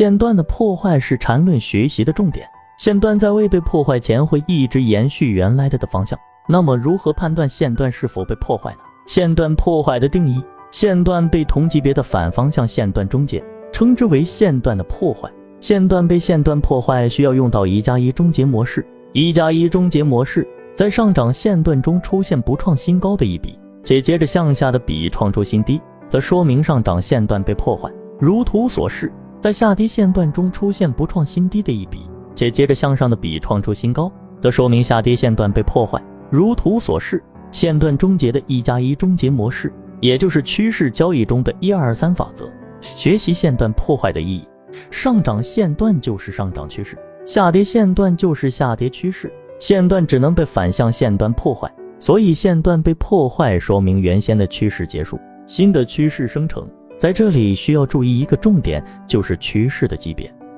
线段的破坏是缠论学习的重点。线段在未被破坏前会一直延续原来的的方向。那么，如何判断线段是否被破坏呢？线段破坏的定义：线段被同级别的反方向线段终结，称之为线段的破坏。线段被线段破坏需要用到一加一终结模式。一加一终结模式在上涨线段中出现不创新高的一笔，且接着向下的笔创出新低，则说明上涨线段被破坏。如图所示，在下跌线段中出现不创新低的一笔。且接着向上的笔创出新高，则说明下跌线段被破坏。如图所示，线段终结的一加一终结模式，也就是趋势交易中的一二三法则。学习线段破坏的意义：上涨线段就是上涨趋势，下跌线段就是下跌趋势。线段只能被反向线段破坏，所以线段被破坏说明原先的趋势结束，新的趋势生成。在这里需要注意一个重点，就是趋势的级别。